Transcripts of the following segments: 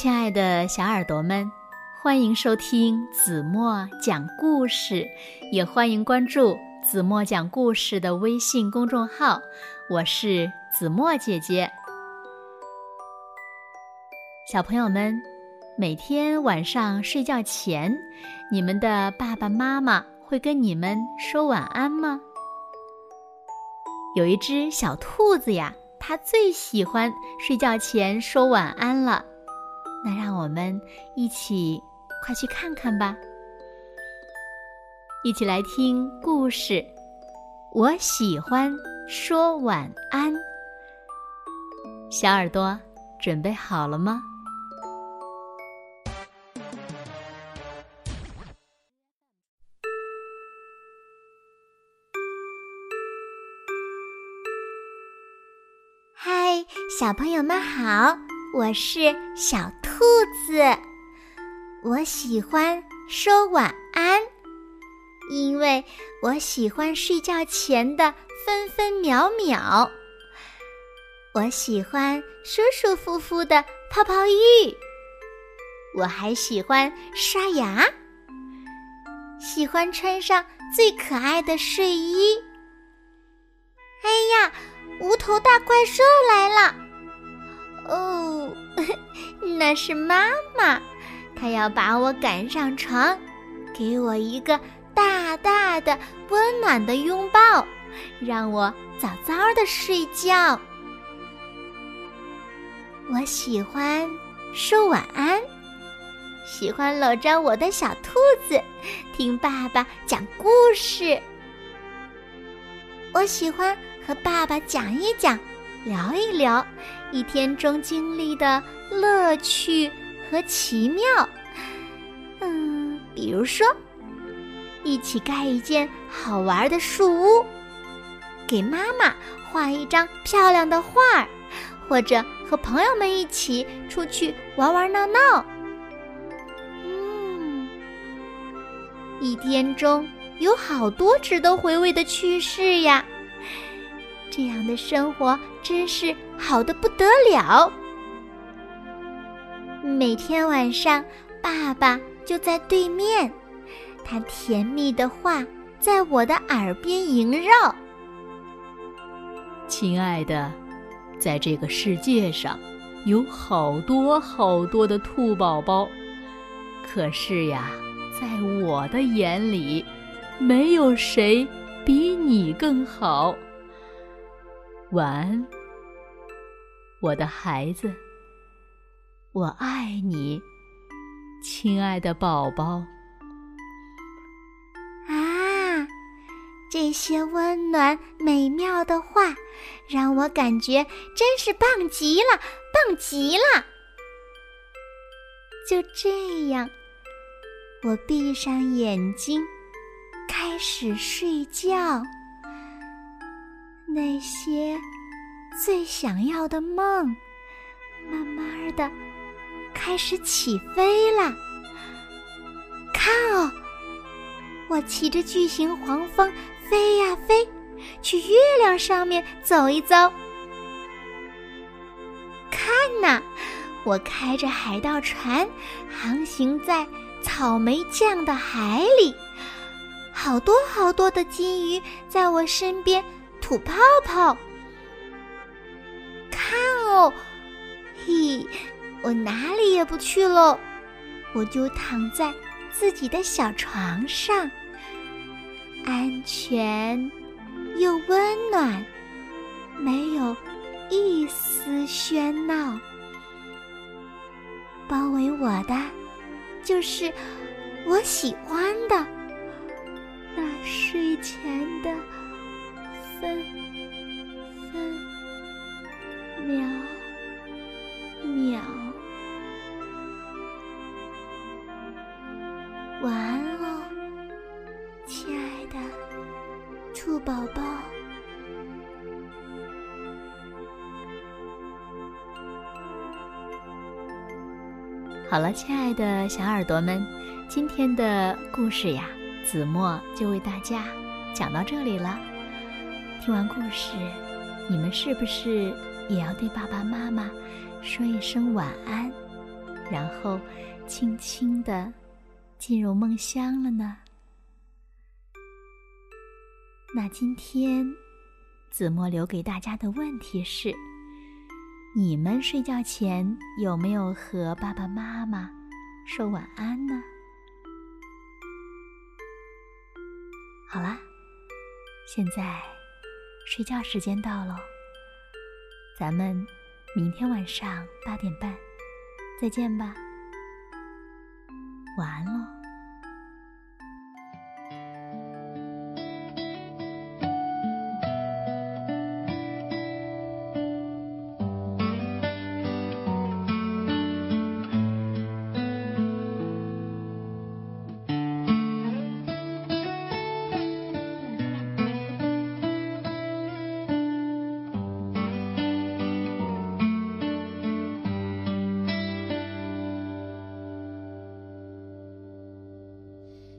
亲爱的小耳朵们，欢迎收听子墨讲故事，也欢迎关注子墨讲故事的微信公众号。我是子墨姐姐。小朋友们，每天晚上睡觉前，你们的爸爸妈妈会跟你们说晚安吗？有一只小兔子呀，它最喜欢睡觉前说晚安了。那让我们一起快去看看吧！一起来听故事。我喜欢说晚安。小耳朵准备好了吗？嗨，小朋友们好，我是小。子，我喜欢说晚安，因为我喜欢睡觉前的分分秒秒。我喜欢舒舒服服的泡泡浴，我还喜欢刷牙，喜欢穿上最可爱的睡衣。哎呀，无头大怪兽来了！哦。那是妈妈，她要把我赶上床，给我一个大大的、温暖的拥抱，让我早早的睡觉。我喜欢说晚安，喜欢搂着我的小兔子，听爸爸讲故事。我喜欢和爸爸讲一讲。聊一聊一天中经历的乐趣和奇妙，嗯，比如说，一起盖一件好玩的树屋，给妈妈画一张漂亮的画儿，或者和朋友们一起出去玩玩闹闹。嗯，一天中有好多值得回味的趣事呀。这样的生活真是好的不得了。每天晚上，爸爸就在对面，他甜蜜的话在我的耳边萦绕。亲爱的，在这个世界上，有好多好多的兔宝宝，可是呀，在我的眼里，没有谁比你更好。晚安，我的孩子，我爱你，亲爱的宝宝。啊，这些温暖美妙的话，让我感觉真是棒极了，棒极了。就这样，我闭上眼睛，开始睡觉。那些最想要的梦，慢慢的开始起飞了。看哦，我骑着巨型黄蜂飞呀飞，去月亮上面走一遭。看呐，我开着海盗船，航行在草莓酱的海里，好多好多的金鱼在我身边。吐泡泡，看哦，嘿，我哪里也不去喽，我就躺在自己的小床上，安全又温暖，没有一丝喧闹，包围我的就是我喜欢的那睡前的。好了，亲爱的小耳朵们，今天的故事呀，子墨就为大家讲到这里了。听完故事，你们是不是也要对爸爸妈妈说一声晚安？然后轻轻的进入梦乡了呢？那今天子墨留给大家的问题是：你们睡觉前有没有和爸爸妈妈说晚安呢？好啦，现在睡觉时间到了，咱们明天晚上八点半再见吧，晚安喽。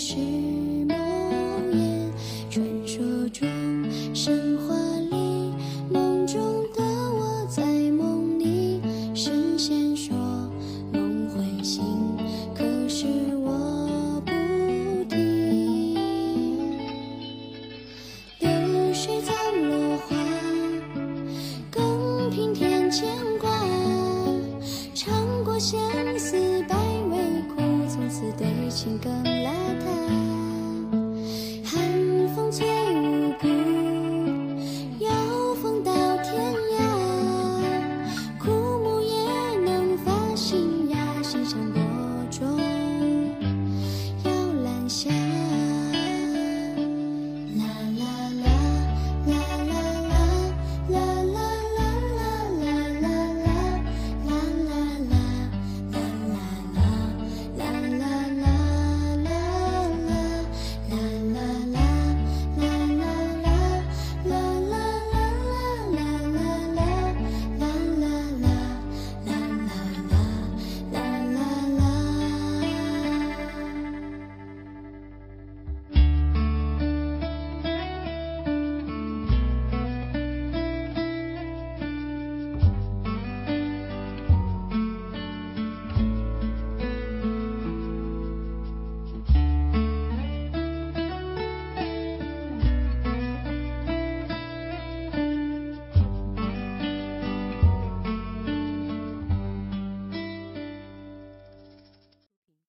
是